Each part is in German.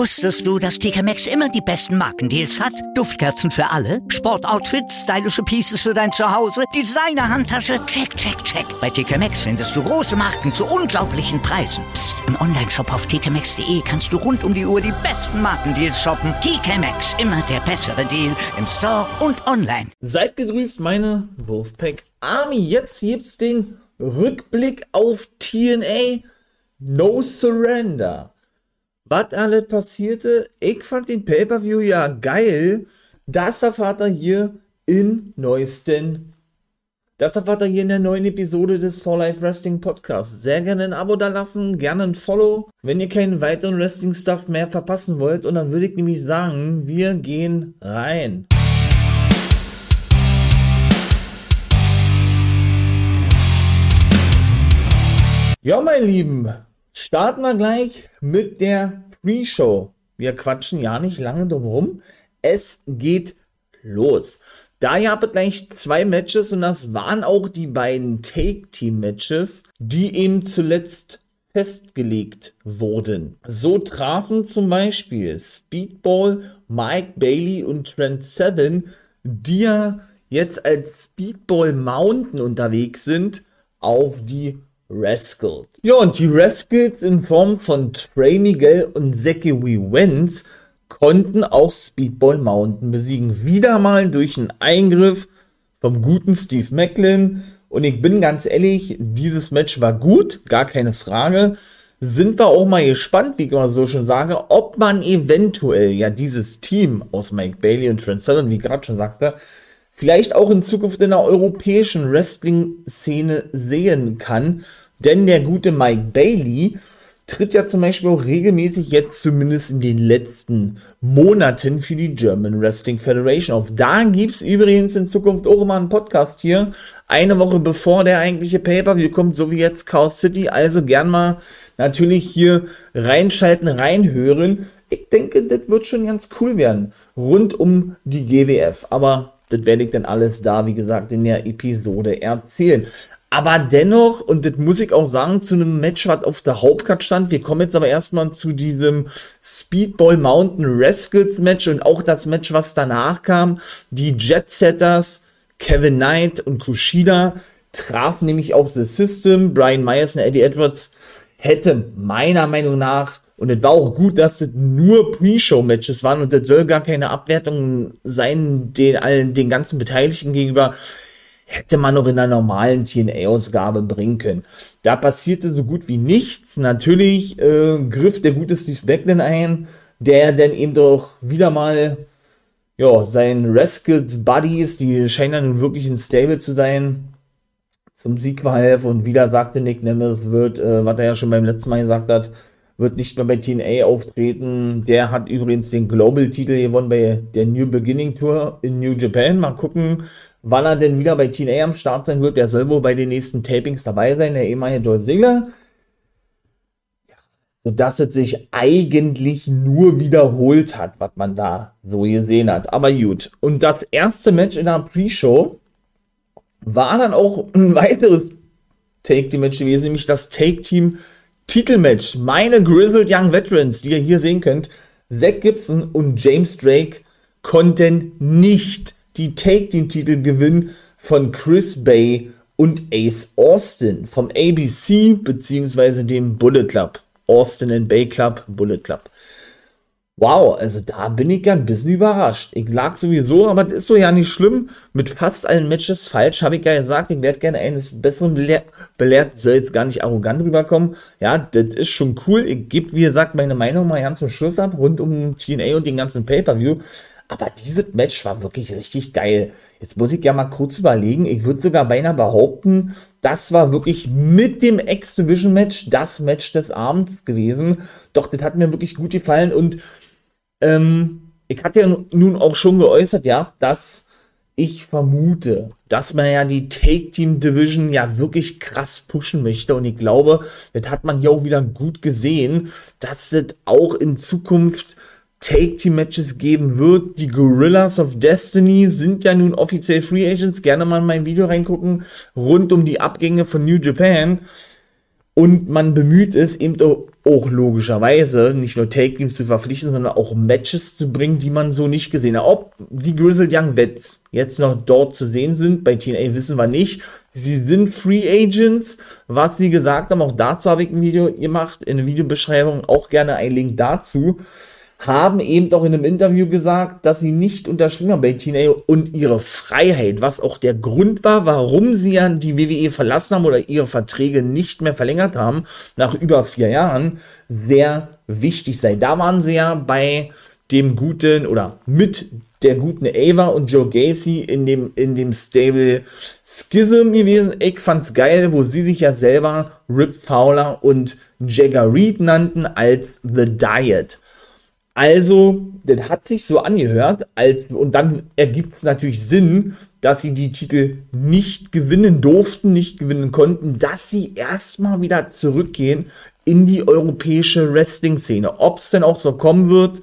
Wusstest du, dass TK Maxx immer die besten Markendeals hat? Duftkerzen für alle, Sportoutfits, stylische Pieces für dein Zuhause, Designer-Handtasche, check, check, check. Bei TK Maxx findest du große Marken zu unglaublichen Preisen. Psst. im Onlineshop auf tkmaxx.de kannst du rund um die Uhr die besten Markendeals shoppen. TK Maxx, immer der bessere Deal im Store und online. Seid gegrüßt, meine Wolfpack Army. Jetzt gibt's den Rückblick auf TNA No Surrender was alles passierte. Ich fand den Pay-Per-View ja geil. Das erfahrt ihr hier in neuesten. Das erfahrt ihr hier in der neuen Episode des For Life Wrestling Podcasts. Sehr gerne ein Abo da lassen, gerne ein Follow, wenn ihr keinen weiteren Wrestling-Stuff mehr verpassen wollt. Und dann würde ich nämlich sagen, wir gehen rein. Ja, mein Lieben, starten wir gleich mit der Pre-Show. Wir quatschen ja nicht lange drum rum. Es geht los. Da gab es gleich zwei Matches und das waren auch die beiden Take-Team-Matches, die eben zuletzt festgelegt wurden. So trafen zum Beispiel Speedball, Mike Bailey und Trent Seven, die ja jetzt als Speedball Mountain unterwegs sind, auf die Rascals. Ja, und die Rascals in Form von Trey Miguel und Zachary Wentz konnten auch Speedball Mountain besiegen. Wieder mal durch einen Eingriff vom guten Steve Macklin. Und ich bin ganz ehrlich, dieses Match war gut, gar keine Frage. Sind wir auch mal gespannt, wie ich immer so schon sage, ob man eventuell ja dieses Team aus Mike Bailey und Trent Seven, wie ich gerade schon sagte, vielleicht auch in Zukunft in der europäischen Wrestling-Szene sehen kann. Denn der gute Mike Bailey tritt ja zum Beispiel auch regelmäßig jetzt zumindest in den letzten Monaten für die German Wrestling Federation auf. Da gibt's übrigens in Zukunft auch immer einen Podcast hier. Eine Woche bevor der eigentliche Pay-Per-View kommt, so wie jetzt Chaos City. Also gern mal natürlich hier reinschalten, reinhören. Ich denke, das wird schon ganz cool werden. Rund um die GWF. Aber das werde ich dann alles da, wie gesagt, in der Episode erzählen. Aber dennoch, und das muss ich auch sagen, zu einem Match, was auf der Hauptcard stand. Wir kommen jetzt aber erstmal zu diesem Speedball Mountain Rascals Match und auch das Match, was danach kam. Die Jet Setters, Kevin Knight und Kushida trafen nämlich auf The System. Brian Myers und Eddie Edwards hätte meiner Meinung nach und es war auch gut, dass das nur Pre-Show-Matches waren und das soll gar keine Abwertung sein, den allen, den ganzen Beteiligten gegenüber. Hätte man noch in einer normalen TNA-Ausgabe bringen können. Da passierte so gut wie nichts. Natürlich äh, griff der gute Steve Backlund ein, der dann eben doch wieder mal ja, sein Rascals Buddies, die scheinen ja nun wirklich ein Stable zu sein, zum Sieg verhelfen und wieder sagte Nick Nemes wird, äh, was er ja schon beim letzten Mal gesagt hat, wird nicht mehr bei TNA auftreten. Der hat übrigens den Global-Titel gewonnen bei der New Beginning Tour in New Japan. Mal gucken, wann er denn wieder bei TNA am Start sein wird. Der soll wohl bei den nächsten Tapings dabei sein, der ehemalige Dolph Ziggler. Sodass es sich eigentlich nur wiederholt hat, was man da so gesehen hat. Aber gut. Und das erste Match in der Pre-Show war dann auch ein weiteres Take-Team-Match gewesen, nämlich das Take-Team Titelmatch. Meine Grizzled Young Veterans, die ihr hier sehen könnt, Zack Gibson und James Drake konnten nicht die Take-Team-Titel gewinnen von Chris Bay und Ace Austin vom ABC bzw. dem Bullet Club. Austin and Bay Club, Bullet Club. Wow, also da bin ich ja ein bisschen überrascht. Ich lag sowieso, aber das ist so ja nicht schlimm. Mit fast allen Matches falsch, habe ich ja gesagt, ich werde gerne eines Besseren belehr belehrt, soll jetzt gar nicht arrogant rüberkommen. Ja, das ist schon cool. Ich gebe, wie gesagt, meine Meinung mal ganz zum Schluss ab, rund um TNA und den ganzen Pay-Per-View. Aber dieses Match war wirklich richtig geil. Jetzt muss ich ja mal kurz überlegen. Ich würde sogar beinahe behaupten, das war wirklich mit dem X-Division-Match das Match des Abends gewesen. Doch, das hat mir wirklich gut gefallen und ähm, ich hatte ja nun auch schon geäußert, ja, dass ich vermute, dass man ja die Take Team Division ja wirklich krass pushen möchte. Und ich glaube, das hat man hier auch wieder gut gesehen, dass es auch in Zukunft Take Team Matches geben wird. Die Gorillas of Destiny sind ja nun offiziell Free Agents. Gerne mal in mein Video reingucken rund um die Abgänge von New Japan. Und man bemüht es eben auch logischerweise nicht nur Take Teams zu verpflichten, sondern auch Matches zu bringen, die man so nicht gesehen hat. Ob die Grizzled Young Vets jetzt noch dort zu sehen sind, bei TNA wissen wir nicht. Sie sind Free Agents. Was sie gesagt haben, auch dazu habe ich ein Video gemacht, in der Videobeschreibung auch gerne ein Link dazu haben eben doch in einem Interview gesagt, dass sie nicht unterschrieben haben bei TNA und ihre Freiheit, was auch der Grund war, warum sie ja die WWE verlassen haben oder ihre Verträge nicht mehr verlängert haben, nach über vier Jahren, sehr wichtig sei. Da waren sie ja bei dem guten oder mit der guten Ava und Joe Gacy in dem, in dem Stable Schism gewesen. Ich fand's geil, wo sie sich ja selber Rip Fowler und Jagger Reed nannten als The Diet. Also, das hat sich so angehört, als, und dann ergibt es natürlich Sinn, dass sie die Titel nicht gewinnen durften, nicht gewinnen konnten, dass sie erstmal wieder zurückgehen in die europäische Wrestling-Szene. Ob es denn auch so kommen wird,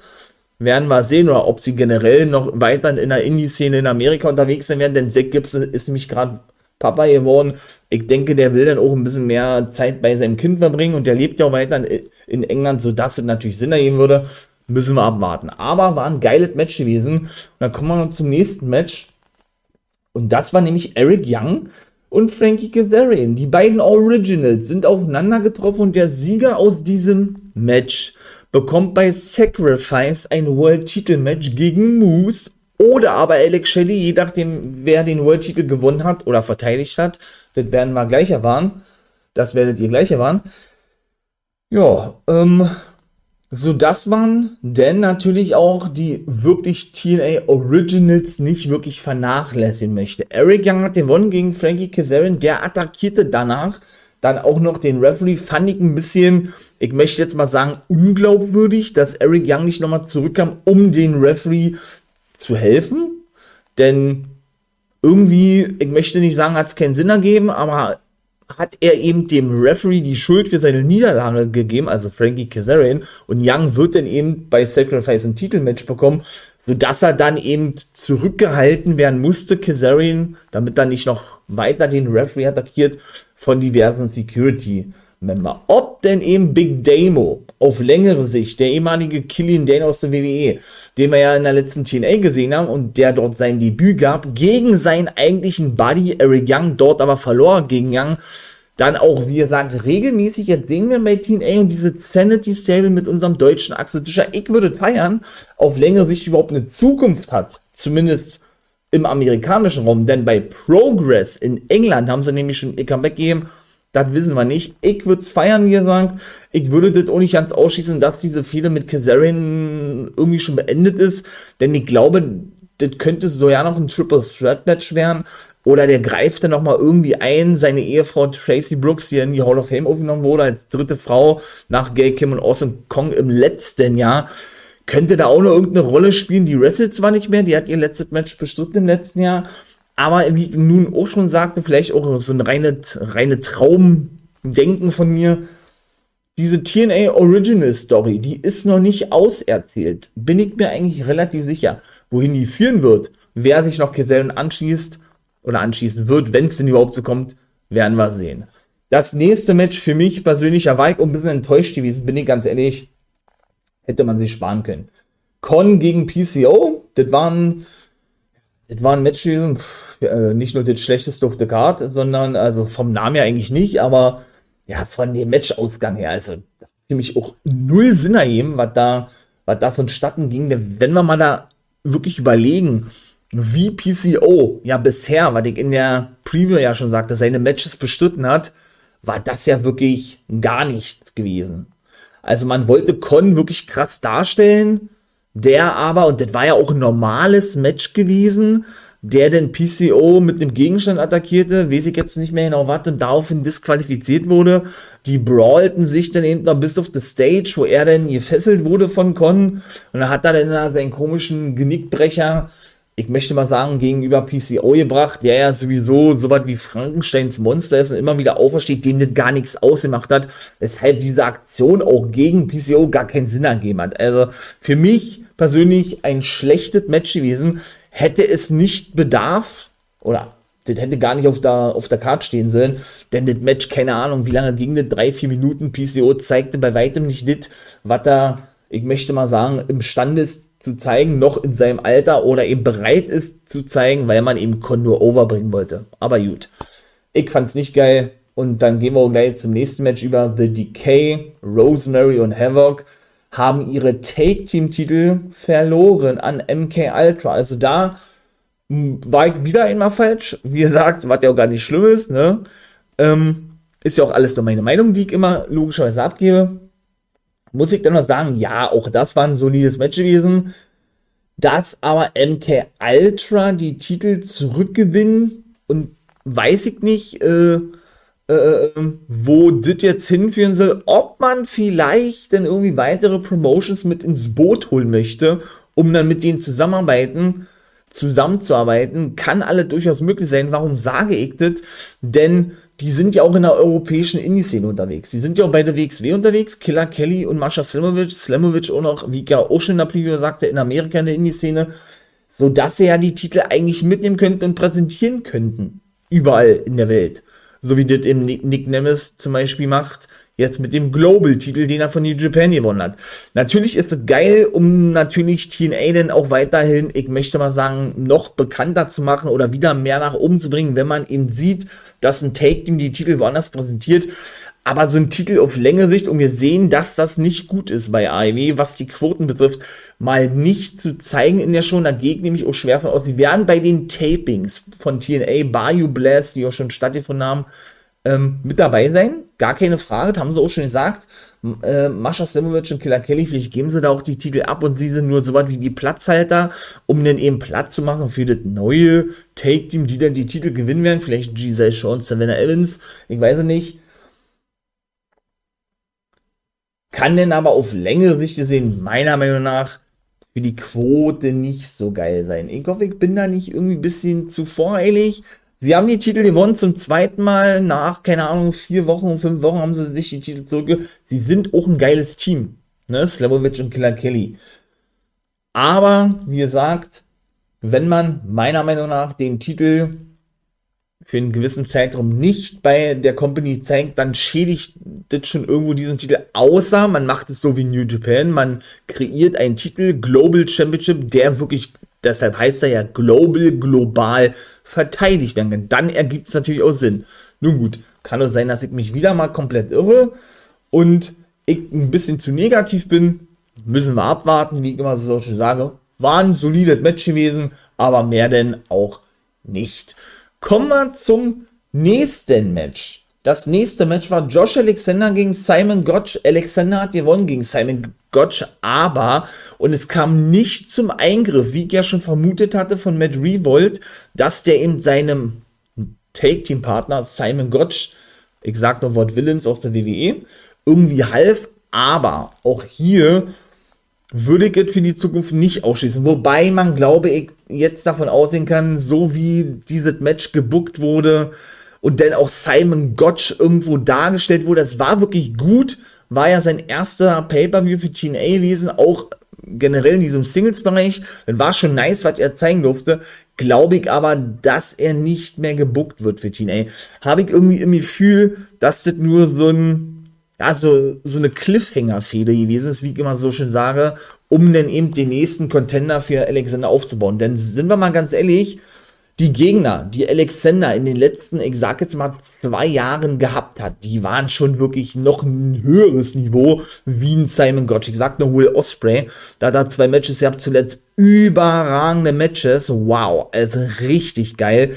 werden wir sehen, oder ob sie generell noch weiter in der Indie-Szene in Amerika unterwegs sein werden, denn Zack Gibson ist nämlich gerade Papa geworden. Ich denke, der will dann auch ein bisschen mehr Zeit bei seinem Kind verbringen und der lebt ja auch weiter in England, sodass es natürlich Sinn ergeben würde müssen wir abwarten. Aber war ein geiles Match gewesen. Und dann kommen wir noch zum nächsten Match. Und das war nämlich Eric Young und Frankie Kazarian. Die beiden Originals sind aufeinander getroffen und der Sieger aus diesem Match bekommt bei Sacrifice ein World-Titel-Match gegen Moose oder aber Alex Shelley, je nachdem, wer den World-Titel gewonnen hat oder verteidigt hat. Das werden wir gleich erfahren. Das werdet ihr gleich erfahren. Ja, ähm, so dass man denn natürlich auch die wirklich TNA Originals nicht wirklich vernachlässigen möchte. Eric Young hat gewonnen gegen Frankie Kazarian, der attackierte danach dann auch noch den Referee, fand ich ein bisschen, ich möchte jetzt mal sagen, unglaubwürdig, dass Eric Young nicht nochmal zurückkam, um den Referee zu helfen. Denn irgendwie, ich möchte nicht sagen, hat es keinen Sinn ergeben, aber hat er eben dem Referee die Schuld für seine Niederlage gegeben, also Frankie Kazarian, und Young wird dann eben bei Sacrifice ein Titelmatch bekommen, sodass er dann eben zurückgehalten werden musste, Kazarian, damit er nicht noch weiter den Referee attackiert von diversen Security Member. Ob denn eben Big Damo auf längere Sicht, der ehemalige Killian Dane aus der WWE, den wir ja in der letzten TNA gesehen haben und der dort sein Debüt gab, gegen seinen eigentlichen Buddy Eric Young, dort aber verlor gegen Young, dann auch, wie gesagt, regelmäßig, jetzt sehen wir bei TNA und diese Sanity Stable mit unserem deutschen Axel Tischer, ich würde feiern, auf längere Sicht überhaupt eine Zukunft hat. Zumindest im amerikanischen Raum, denn bei Progress in England haben sie nämlich schon ihr Comeback gegeben das wissen wir nicht. Ich würde es feiern, wie gesagt. Ich würde das auch nicht ganz ausschließen, dass diese Fehde mit Kazarian irgendwie schon beendet ist. Denn ich glaube, das könnte so ja noch ein Triple Threat Match werden. Oder der greift dann nochmal irgendwie ein, seine Ehefrau Tracy Brooks, die in die Hall of Fame aufgenommen wurde, als dritte Frau nach Gay Kim und Awesome Kong im letzten Jahr. Könnte da auch noch irgendeine Rolle spielen. Die wrestelt zwar nicht mehr, die hat ihr letztes Match bestritten im letzten Jahr. Aber wie nun auch schon sagte, vielleicht auch so ein reine, reine Traumdenken von mir. Diese TNA Original Story, die ist noch nicht auserzählt. Bin ich mir eigentlich relativ sicher. Wohin die führen wird, wer sich noch Gesellen anschließt oder anschließen wird, wenn es denn überhaupt so kommt, werden wir sehen. Das nächste Match für mich persönlich war ich ein bisschen enttäuscht gewesen, bin ich ganz ehrlich. Hätte man sich sparen können. Con gegen PCO, das waren das war ein Match gewesen, äh, nicht nur das schlechteste auf der Karte, sondern also vom Namen her eigentlich nicht, aber ja, von dem Matchausgang her, also für mich auch null Sinn ergeben, was da, was da vonstatten ging. Wenn wir mal da wirklich überlegen, wie PCO ja bisher, was ich in der Preview ja schon sagte, seine Matches bestritten hat, war das ja wirklich gar nichts gewesen. Also man wollte Con wirklich krass darstellen, der aber, und das war ja auch ein normales Match gewesen, der den PCO mit einem Gegenstand attackierte, weiß ich jetzt nicht mehr genau was, und daraufhin disqualifiziert wurde. Die brawlten sich dann eben noch bis auf die Stage, wo er dann gefesselt wurde von Con, und dann hat er dann seinen komischen Genickbrecher ich möchte mal sagen, gegenüber PCO gebracht, der ja sowieso so was wie Frankensteins Monster ist und immer wieder aufersteht, dem das gar nichts ausgemacht hat, weshalb diese Aktion auch gegen PCO gar keinen Sinn ergeben hat. Also für mich persönlich ein schlechtes Match gewesen, hätte es nicht bedarf, oder das hätte gar nicht auf der, auf der Karte stehen sollen, denn das Match, keine Ahnung, wie lange ging das, drei, vier Minuten, PCO zeigte bei weitem nicht das, was er, ich möchte mal sagen, imstande ist zu zeigen, noch in seinem Alter oder eben bereit ist zu zeigen, weil man eben Con nur overbringen wollte. Aber gut. Ich fand's nicht geil. Und dann gehen wir gleich zum nächsten Match über. The Decay, Rosemary und Havoc haben ihre Take-Team-Titel verloren an MK Ultra. Also da war ich wieder einmal falsch. Wie gesagt, was ja auch gar nicht schlimm ist, ne? Ähm, ist ja auch alles nur meine Meinung, die ich immer logischerweise abgebe. Muss ich dann noch sagen, ja, auch das war ein solides Match gewesen. Dass aber MK Ultra die Titel zurückgewinnen und weiß ich nicht, äh, äh, wo das jetzt hinführen soll, ob man vielleicht dann irgendwie weitere Promotions mit ins Boot holen möchte, um dann mit denen zusammenarbeiten zusammenzuarbeiten, kann alle durchaus möglich sein. Warum sage ich das? Denn die sind ja auch in der europäischen Indie-Szene unterwegs. Die sind ja auch bei der WXW unterwegs. Killer Kelly und Mascha Slamovic. Slamovic auch noch, wie ja auch schon in der Preview sagte, in Amerika in der Indie-Szene. So dass sie ja die Titel eigentlich mitnehmen könnten und präsentieren könnten. Überall in der Welt. So wie das eben Nick Nemes zum Beispiel macht Jetzt mit dem Global-Titel, den er von New Japan gewonnen hat. Natürlich ist das geil, um natürlich TNA dann auch weiterhin, ich möchte mal sagen, noch bekannter zu machen oder wieder mehr nach oben zu bringen, wenn man eben sieht, dass ein Take-Team die Titel woanders präsentiert. Aber so ein Titel auf Länge Sicht und wir sehen, dass das nicht gut ist bei AEW, was die Quoten betrifft, mal nicht zu zeigen in der Show. Dagegen nehme ich auch schwer von aus. Die werden bei den Tapings von TNA, Bayou Blast, die auch schon stattgefunden haben, ähm, mit dabei sein. Gar keine Frage, das haben sie auch schon gesagt. Äh, Mascha Simovic und Killer Kelly, vielleicht geben sie da auch die Titel ab und sie sind nur so weit wie die Platzhalter, um dann eben Platz zu machen für das neue Take-Team, die dann die Titel gewinnen werden. Vielleicht Giselle Shawn, Savannah Evans, ich weiß es nicht. Kann denn aber auf längere Sicht gesehen, meiner Meinung nach, für die Quote nicht so geil sein. Ich hoffe, ich bin da nicht irgendwie ein bisschen zu voreilig. Sie haben die Titel gewonnen zum zweiten Mal nach, keine Ahnung, vier Wochen, fünf Wochen haben sie sich die Titel zurückge. Sie sind auch ein geiles Team, ne? Slavovic und Killer Kelly. Aber, wie gesagt, wenn man meiner Meinung nach den Titel für einen gewissen Zeitraum nicht bei der Company zeigt, dann schädigt das schon irgendwo diesen Titel. Außer man macht es so wie New Japan, man kreiert einen Titel, Global Championship, der wirklich deshalb heißt er ja global, global verteidigt werden kann. Dann ergibt es natürlich auch Sinn. Nun gut, kann es sein, dass ich mich wieder mal komplett irre und ich ein bisschen zu negativ bin. Müssen wir abwarten, wie ich immer so schön sage. War ein solides Match gewesen, aber mehr denn auch nicht. Kommen wir zum nächsten Match. Das nächste Match war Josh Alexander gegen Simon Gotch. Alexander hat gewonnen gegen Simon Gotch, aber, und es kam nicht zum Eingriff, wie ich ja schon vermutet hatte von Matt Revolt, dass der in seinem Take-Team-Partner Simon Gotch, ich sag nur Wort Willens aus der WWE, irgendwie half, aber auch hier würde ich es für die Zukunft nicht ausschließen. Wobei man, glaube ich, jetzt davon ausgehen kann, so wie dieses Match gebuckt wurde, und dann auch Simon Gotch irgendwo dargestellt wurde. Das war wirklich gut. War ja sein erster Pay-Per-View für TNA gewesen, auch generell in diesem Singles-Bereich. Das war schon nice, was er zeigen durfte. Glaube ich aber, dass er nicht mehr gebuckt wird für TNA. Habe ich irgendwie im Gefühl, dass das nur so ein, ja, so, so eine Cliffhanger-Fehde gewesen ist, wie ich immer so schön sage, um dann eben den nächsten Contender für Alexander aufzubauen. Denn sind wir mal ganz ehrlich, die Gegner, die Alexander in den letzten, ich sag jetzt mal, zwei Jahren gehabt hat, die waren schon wirklich noch ein höheres Niveau wie ein Simon Gotch. Ich sag nur Will Osprey. Da er zwei Matches gehabt, zuletzt überragende Matches. Wow, also richtig geil.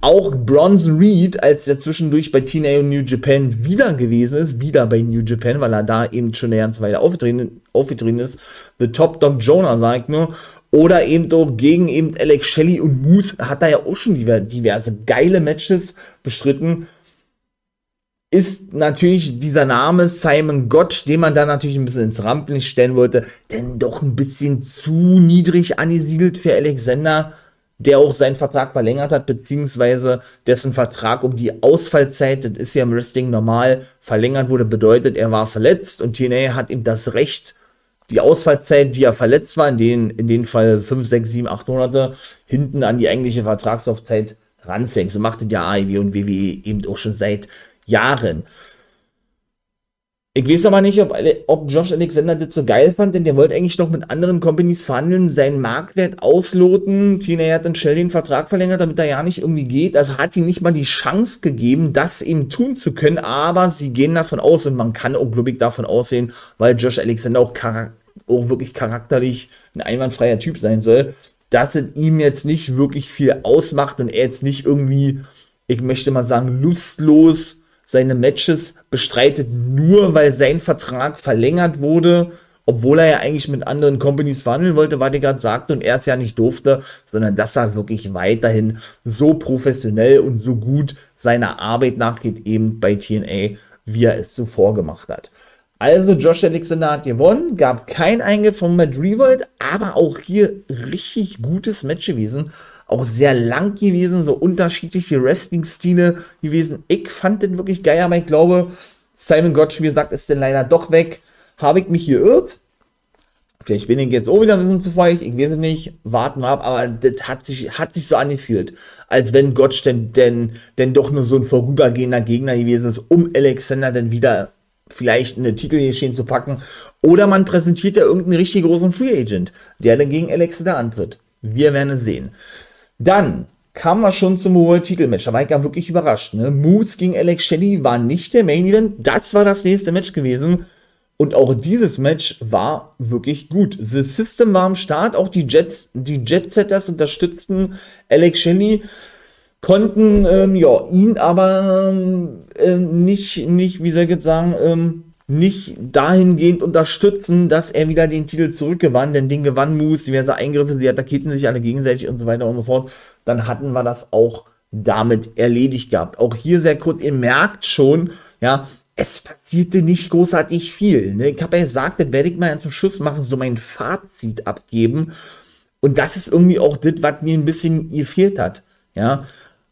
Auch Bronson Reed, als er zwischendurch bei TNA und New Japan wieder gewesen ist, wieder bei New Japan, weil er da eben schon eine ganze Weile aufgetreten, aufgetreten ist. The Top Dog Jonah, sagt nur. Oder eben doch gegen eben Alex Shelley und Moose hat er ja auch schon diverse geile Matches bestritten. Ist natürlich dieser Name Simon Gott, den man da natürlich ein bisschen ins Rampenlicht stellen wollte, denn doch ein bisschen zu niedrig angesiedelt für Alexander, der auch seinen Vertrag verlängert hat, beziehungsweise dessen Vertrag um die Ausfallzeit, das ist ja im Wrestling normal, verlängert wurde, bedeutet, er war verletzt und TNA hat ihm das Recht die Ausfallzeit, die er verletzt war, in den, in den Fall 5, 6, 7, 8 Monate, hinten an die eigentliche Vertragslaufzeit ranzuhängen. So macht es ja AEW und WWE eben auch schon seit Jahren. Ich weiß aber nicht, ob, ob Josh Alexander das so geil fand, denn der wollte eigentlich noch mit anderen Companies verhandeln, seinen Marktwert ausloten. Tina hat dann schnell den Vertrag verlängert, damit er ja nicht irgendwie geht. Also hat ihm nicht mal die Chance gegeben, das eben tun zu können. Aber sie gehen davon aus und man kann auch, glaube ich, davon aussehen, weil Josh Alexander auch, auch wirklich charakterlich ein einwandfreier Typ sein soll, dass es ihm jetzt nicht wirklich viel ausmacht und er jetzt nicht irgendwie, ich möchte mal sagen, lustlos seine Matches bestreitet, nur weil sein Vertrag verlängert wurde, obwohl er ja eigentlich mit anderen Companies verhandeln wollte, was er gerade sagte und er es ja nicht durfte, sondern dass er wirklich weiterhin so professionell und so gut seiner Arbeit nachgeht, eben bei TNA, wie er es zuvor gemacht hat. Also Josh Alexander hat gewonnen, gab kein Eingriff von Matt Revolt, aber auch hier richtig gutes Match gewesen. Auch sehr lang gewesen, so unterschiedliche Wrestling-Stile gewesen. Ich fand den wirklich geil, aber ich glaube, Simon Gotch, wie gesagt, ist denn leider doch weg. Habe ich mich hier irrt? Vielleicht bin ich jetzt auch wieder ein bisschen zu feucht, ich weiß es nicht, warten wir ab, aber das hat sich, hat sich so angefühlt, als wenn Gotch denn, denn, denn doch nur so ein vorübergehender Gegner gewesen ist, um Alexander dann wieder vielleicht eine Titelgeschehen zu packen. Oder man präsentiert ja irgendeinen richtig großen Free Agent, der dann gegen Alexander antritt. Wir werden es sehen. Dann kamen wir schon zum World Titelmatch. Da war ich ja wirklich überrascht. Ne? Moose gegen Alex Shelley war nicht der Main Event. Das war das nächste Match gewesen. Und auch dieses Match war wirklich gut. The System war am Start. Auch die Jets, die Jet-Setters unterstützten Alex Shelley konnten ähm, ja, ihn aber äh, nicht, nicht, wie soll ich jetzt sagen, ähm, nicht dahingehend unterstützen, dass er wieder den Titel zurückgewann, denn den gewann Moose, diverse Eingriffe, sie attackierten sich alle gegenseitig und so weiter und so fort. Dann hatten wir das auch damit erledigt gehabt. Auch hier sehr kurz, ihr merkt schon, ja, es passierte nicht großartig viel. Ne? Ich habe ja gesagt, das werde ich mal zum Schluss machen, so mein Fazit abgeben. Und das ist irgendwie auch das, was mir ein bisschen gefehlt hat. Ja,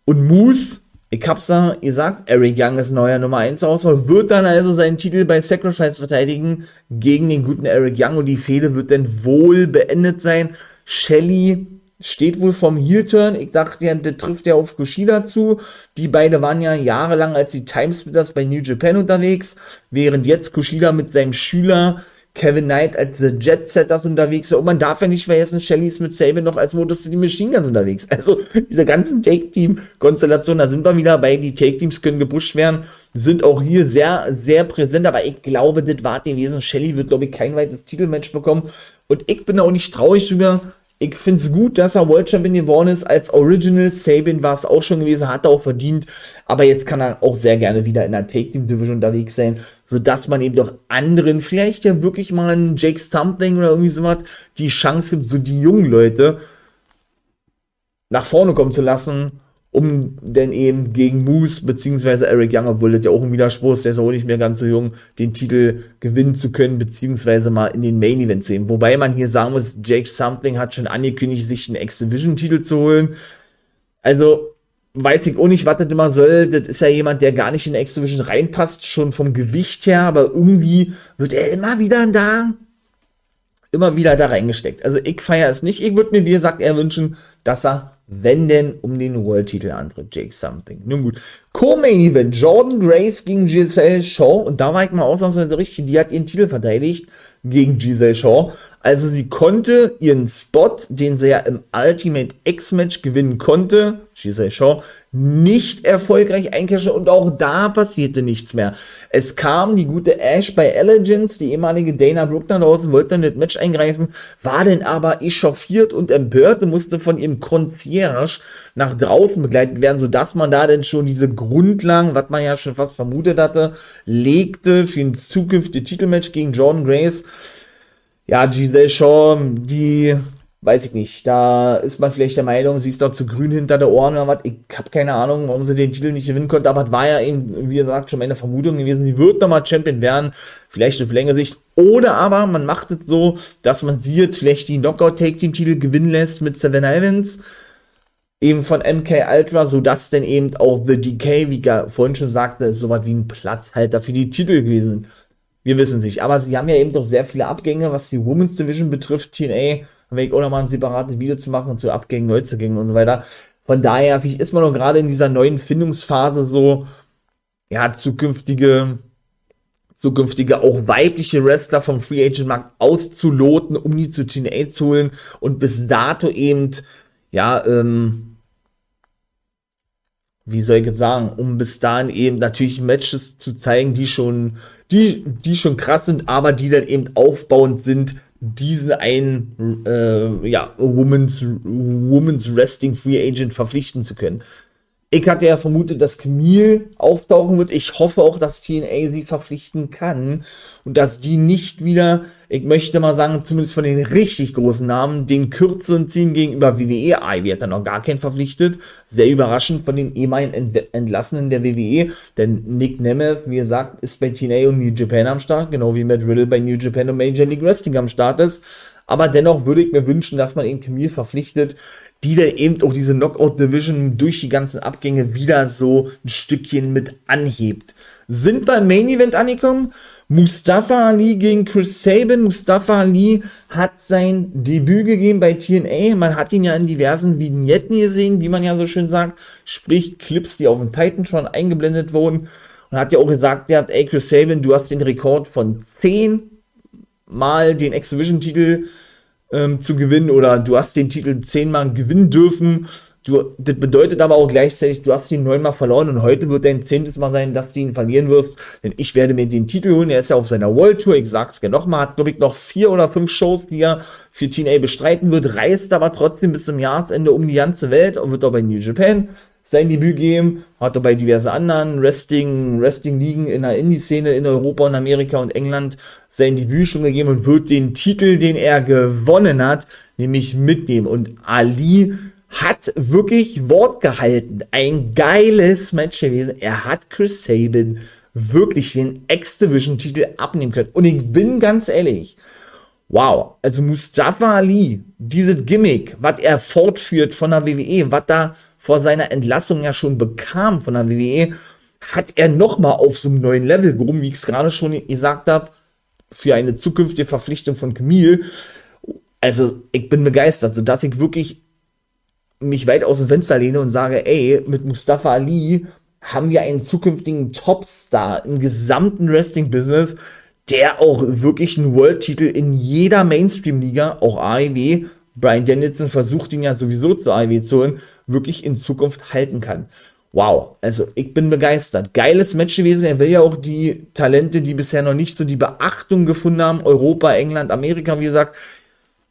und Moose, ich hab's da gesagt, Eric Young ist neuer Nummer 1 Auswahl, wird dann also seinen Titel bei Sacrifice verteidigen gegen den guten Eric Young und die Fehde wird dann wohl beendet sein. Shelly steht wohl vom Heel-Turn. Ich dachte ja, der trifft ja auf Kushida zu. Die beiden waren ja jahrelang als die Timesplitters bei New Japan unterwegs, während jetzt Kushida mit seinem Schüler Kevin Knight als The Jet Setters unterwegs. Und man darf ja nicht vergessen, Shelly ist mit Sabin noch als Modus die Machine Guns unterwegs. Also diese ganzen Take-Team-Konstellationen, da sind wir wieder bei, die Take-Teams können gepusht werden, sind auch hier sehr, sehr präsent. Aber ich glaube, das war gewesen. Shelly wird, glaube ich, kein weiteres Titelmatch bekommen. Und ich bin auch nicht traurig drüber, ich finde es gut, dass er World Champion geworden ist. Als Original Sabin war es auch schon gewesen, hat er auch verdient. Aber jetzt kann er auch sehr gerne wieder in der Take Team Division unterwegs sein, sodass man eben doch anderen, vielleicht ja wirklich mal einen Jake Stumpling oder irgendwie sowas, die Chance gibt, so die jungen Leute nach vorne kommen zu lassen um denn eben gegen Moose beziehungsweise Eric Young, obwohl das ja auch ein Widerspruch ist, der ist auch nicht mehr ganz so jung, den Titel gewinnen zu können, beziehungsweise mal in den Main Event zu sehen. Wobei man hier sagen muss, Jake Something hat schon angekündigt, sich einen X-Division-Titel zu holen. Also, weiß ich auch nicht, was das immer soll. Das ist ja jemand, der gar nicht in X-Division reinpasst, schon vom Gewicht her, aber irgendwie wird er immer wieder da, immer wieder da reingesteckt. Also, ich feiere es nicht. Ich würde mir, wie gesagt, eher wünschen, dass er wenn denn um den World-Titel antritt, Jake Something. Nun gut. Co-Main Event, Jordan Grace gegen Giselle Shaw. Und da war ich mal ausnahmsweise richtig, die hat ihren Titel verteidigt gegen Giselle Shaw. Also sie konnte ihren Spot, den sie ja im Ultimate X-Match gewinnen konnte, Giselle Shaw, nicht erfolgreich eincashen und auch da passierte nichts mehr. Es kam die gute Ash bei Elegance, die ehemalige Dana Brooke nach draußen, wollte dann das Match eingreifen, war dann aber echauffiert und empört und musste von ihrem Concierge nach draußen begleitet werden, sodass man da dann schon diese Grundlagen, was man ja schon fast vermutet hatte, legte für ein zukünftiges Titelmatch gegen Jordan Grace ja, Giselle Shaw, die, weiß ich nicht, da ist man vielleicht der Meinung, sie ist doch zu grün hinter der Ohren oder was. Ich habe keine Ahnung, warum sie den Titel nicht gewinnen konnte, aber es war ja eben, wie gesagt, schon meine Vermutung gewesen, sie wird nochmal Champion werden, vielleicht auf längere Sicht. Oder aber man macht es so, dass man sie jetzt vielleicht die Knockout-Take-Team-Titel gewinnen lässt mit Seven Evans eben von MK Ultra, sodass denn eben auch The Decay, wie ich vorhin schon sagte, ist sowas wie ein Platzhalter für die Titel gewesen wir wissen es nicht. Aber sie haben ja eben doch sehr viele Abgänge, was die Women's Division betrifft. TNA, da werde ich auch nochmal ein separates Video zu machen zu Abgängen, Neuzugängen und so weiter. Von daher ist man noch gerade in dieser neuen Findungsphase so, ja, zukünftige, zukünftige auch weibliche Wrestler vom Free Agent Markt auszuloten, um die zu TNA zu holen und bis dato eben, ja, ähm, wie soll ich jetzt sagen, um bis dahin eben natürlich Matches zu zeigen, die schon, die, die schon krass sind, aber die dann eben aufbauend sind, diesen einen, äh, ja, Women's, Women's Wrestling Free Agent verpflichten zu können. Ich hatte ja vermutet, dass Camille auftauchen wird. Ich hoffe auch, dass TNA sie verpflichten kann und dass die nicht wieder, ich möchte mal sagen, zumindest von den richtig großen Namen, den kürzeren ziehen gegenüber WWE. Ivy hat dann noch gar keinen verpflichtet. Sehr überraschend von den ehemaligen Ent Entlassenen der WWE. Denn Nick Nemeth, wie gesagt, ist bei TNA und New Japan am Start, genau wie Matt Riddle bei New Japan und Major League Wrestling am Start ist. Aber dennoch würde ich mir wünschen, dass man eben Camille verpflichtet die da eben auch diese Knockout Division durch die ganzen Abgänge wieder so ein Stückchen mit anhebt. Sind beim Main Event angekommen. Mustafa Ali gegen Chris Sabin. Mustafa Ali hat sein Debüt gegeben bei TNA. Man hat ihn ja in diversen Vignetten gesehen, wie man ja so schön sagt. Sprich, Clips, die auf dem Titantron eingeblendet wurden. Und hat ja auch gesagt, ja, ey Chris Sabin, du hast den Rekord von 10 Mal den X-Division-Titel ähm, zu gewinnen oder du hast den Titel zehnmal gewinnen dürfen. Du, das bedeutet aber auch gleichzeitig, du hast ihn neunmal verloren und heute wird dein zehntes Mal sein, dass du ihn verlieren wirst. Denn ich werde mir den Titel holen. Er ist ja auf seiner World Tour. Ich sag's gerne nochmal. Hat, glaube ich, noch vier oder fünf Shows, die er für TNA bestreiten wird. Reist aber trotzdem bis zum Jahresende um die ganze Welt und wird auch bei New Japan sein Debüt geben. Hat er bei diversen anderen Wrestling, Wrestling-Ligen in der Indie-Szene in Europa und Amerika und England sein Debüt schon gegeben und wird den Titel, den er gewonnen hat, nämlich mitnehmen. Und Ali hat wirklich Wort gehalten. Ein geiles Match gewesen. Er hat Chris Sabin wirklich den X-Division-Titel abnehmen können. Und ich bin ganz ehrlich, wow, also Mustafa Ali, dieses Gimmick, was er fortführt von der WWE, was da vor seiner Entlassung ja schon bekam von der WWE, hat er nochmal auf so einem neuen Level gehoben, wie ich es gerade schon gesagt habe für eine zukünftige Verpflichtung von Camille. Also, ich bin begeistert, sodass ich wirklich mich weit aus dem Fenster lehne und sage, ey, mit Mustafa Ali haben wir einen zukünftigen Topstar im gesamten Wrestling-Business, der auch wirklich einen World-Titel in jeder Mainstream-Liga, auch AEW, Brian Danielson versucht ihn ja sowieso zu AEW zu holen, wirklich in Zukunft halten kann wow, also ich bin begeistert. Geiles Match gewesen. Er will ja auch die Talente, die bisher noch nicht so die Beachtung gefunden haben, Europa, England, Amerika, wie gesagt,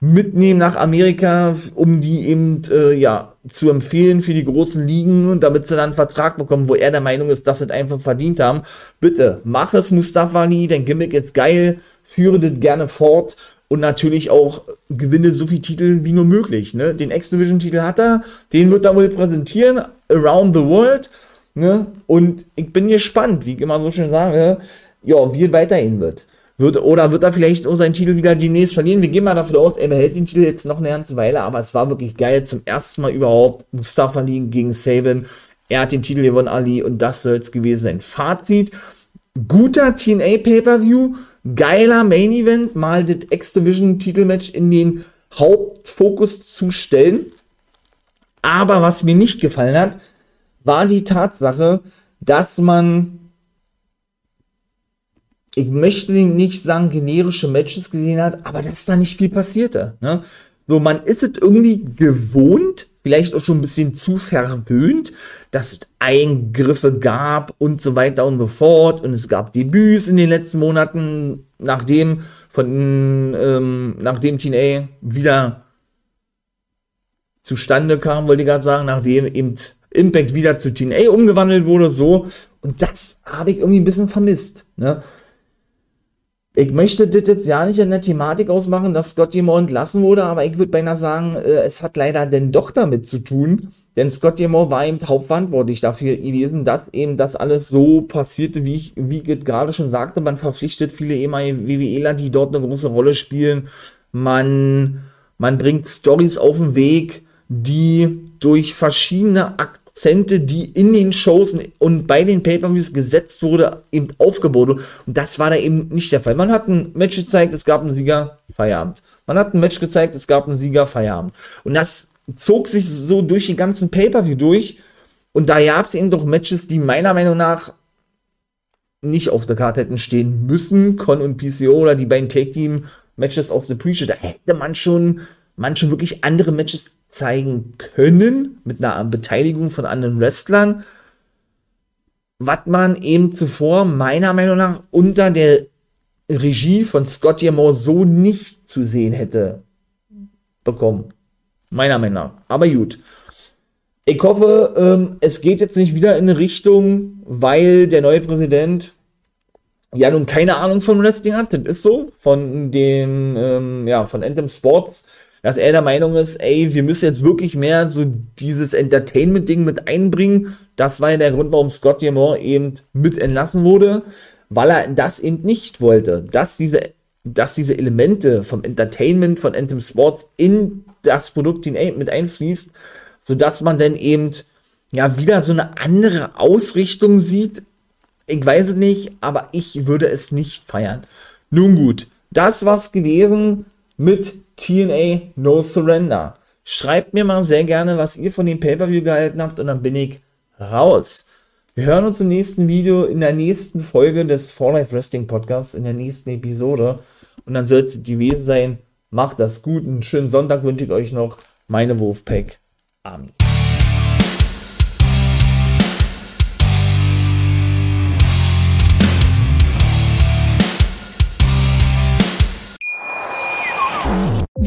mitnehmen nach Amerika, um die eben äh, ja zu empfehlen für die großen Ligen, damit sie dann einen Vertrag bekommen, wo er der Meinung ist, dass sie es einfach verdient haben. Bitte, mach es, Mustafa Ali, dein Gimmick ist geil, führe das gerne fort und natürlich auch gewinne so viele Titel wie nur möglich. Ne? Den X-Division-Titel hat er, den wird er wohl präsentieren, around the world. Ne? Und ich bin gespannt, wie ich immer so schön sage, ja, wie es weitergehen wird. Wird, oder wird er vielleicht auch seinen Titel wieder demnächst verlieren? Wir gehen mal davon aus, er behält den Titel jetzt noch eine ganze Weile, aber es war wirklich geil. Zum ersten Mal überhaupt Mustafa Ali gegen Saban. Er hat den Titel gewonnen, Ali, und das soll es gewesen sein. Fazit: guter TNA Pay-Per-View, geiler Main Event, mal das X-Division-Titelmatch in den Hauptfokus zu stellen. Aber was mir nicht gefallen hat, war die Tatsache, dass man, ich möchte nicht sagen, generische Matches gesehen hat, aber dass da nicht viel passierte. Ne? So, man ist es irgendwie gewohnt, vielleicht auch schon ein bisschen zu verwöhnt, dass es Eingriffe gab und so weiter und so fort. Und es gab Debüts in den letzten Monaten, nachdem von ähm, nachdem TNA wieder zustande kam, wollte ich gerade sagen, nachdem eben Impact wieder zu TNA umgewandelt wurde, so. Und das habe ich irgendwie ein bisschen vermisst. Ne? Ich möchte das jetzt ja nicht in der Thematik ausmachen, dass Scott Moore entlassen wurde, aber ich würde beinahe sagen, äh, es hat leider denn doch damit zu tun, denn Scott Moore war eben hauptverantwortlich dafür gewesen, dass eben das alles so passierte, wie ich, wie ich gerade schon sagte, man verpflichtet viele ehemalige WWEler, die dort eine große Rolle spielen, man, man bringt Stories auf den Weg, die durch verschiedene Akzente, die in den Shows und bei den Pay-Per-Views gesetzt wurde, eben aufgebaut wurde. Und das war da eben nicht der Fall. Man hat ein Match gezeigt, es gab einen Sieger, Feierabend. Man hat ein Match gezeigt, es gab einen Sieger, Feierabend. Und das zog sich so durch die ganzen Pay-Per-View durch. Und da gab es eben doch Matches, die meiner Meinung nach nicht auf der Karte hätten stehen müssen. Con und PCO oder die beiden Take-Team-Matches aus The Pre-Show. Da hätte man schon, man schon wirklich andere Matches zeigen können. Mit einer Beteiligung von anderen Wrestlern. Was man eben zuvor meiner Meinung nach unter der Regie von Scott Yamore so nicht zu sehen hätte bekommen. Meiner Meinung nach. Aber gut. Ich hoffe, ähm, es geht jetzt nicht wieder in eine Richtung, weil der neue Präsident ja nun keine Ahnung von Wrestling hat. Das ist so. Von dem, ähm, ja, von Anthem Sports, dass er der Meinung ist, ey, wir müssen jetzt wirklich mehr so dieses Entertainment-Ding mit einbringen. Das war ja der Grund, warum Scott Diamond eben mit entlassen wurde, weil er das eben nicht wollte. Dass diese, dass diese Elemente vom Entertainment von Anthem Sports in das Produkt mit einfließt, sodass man dann eben ja wieder so eine andere Ausrichtung sieht. Ich weiß es nicht, aber ich würde es nicht feiern. Nun gut, das war's gewesen mit TNA No Surrender. Schreibt mir mal sehr gerne, was ihr von dem Pay-Per-View gehalten habt und dann bin ich raus. Wir hören uns im nächsten Video, in der nächsten Folge des For Life Wrestling Podcasts, in der nächsten Episode. Und dann sollte es gewesen sein. Macht das gut. Einen schönen Sonntag wünsche ich euch noch. Meine Wolfpack Army.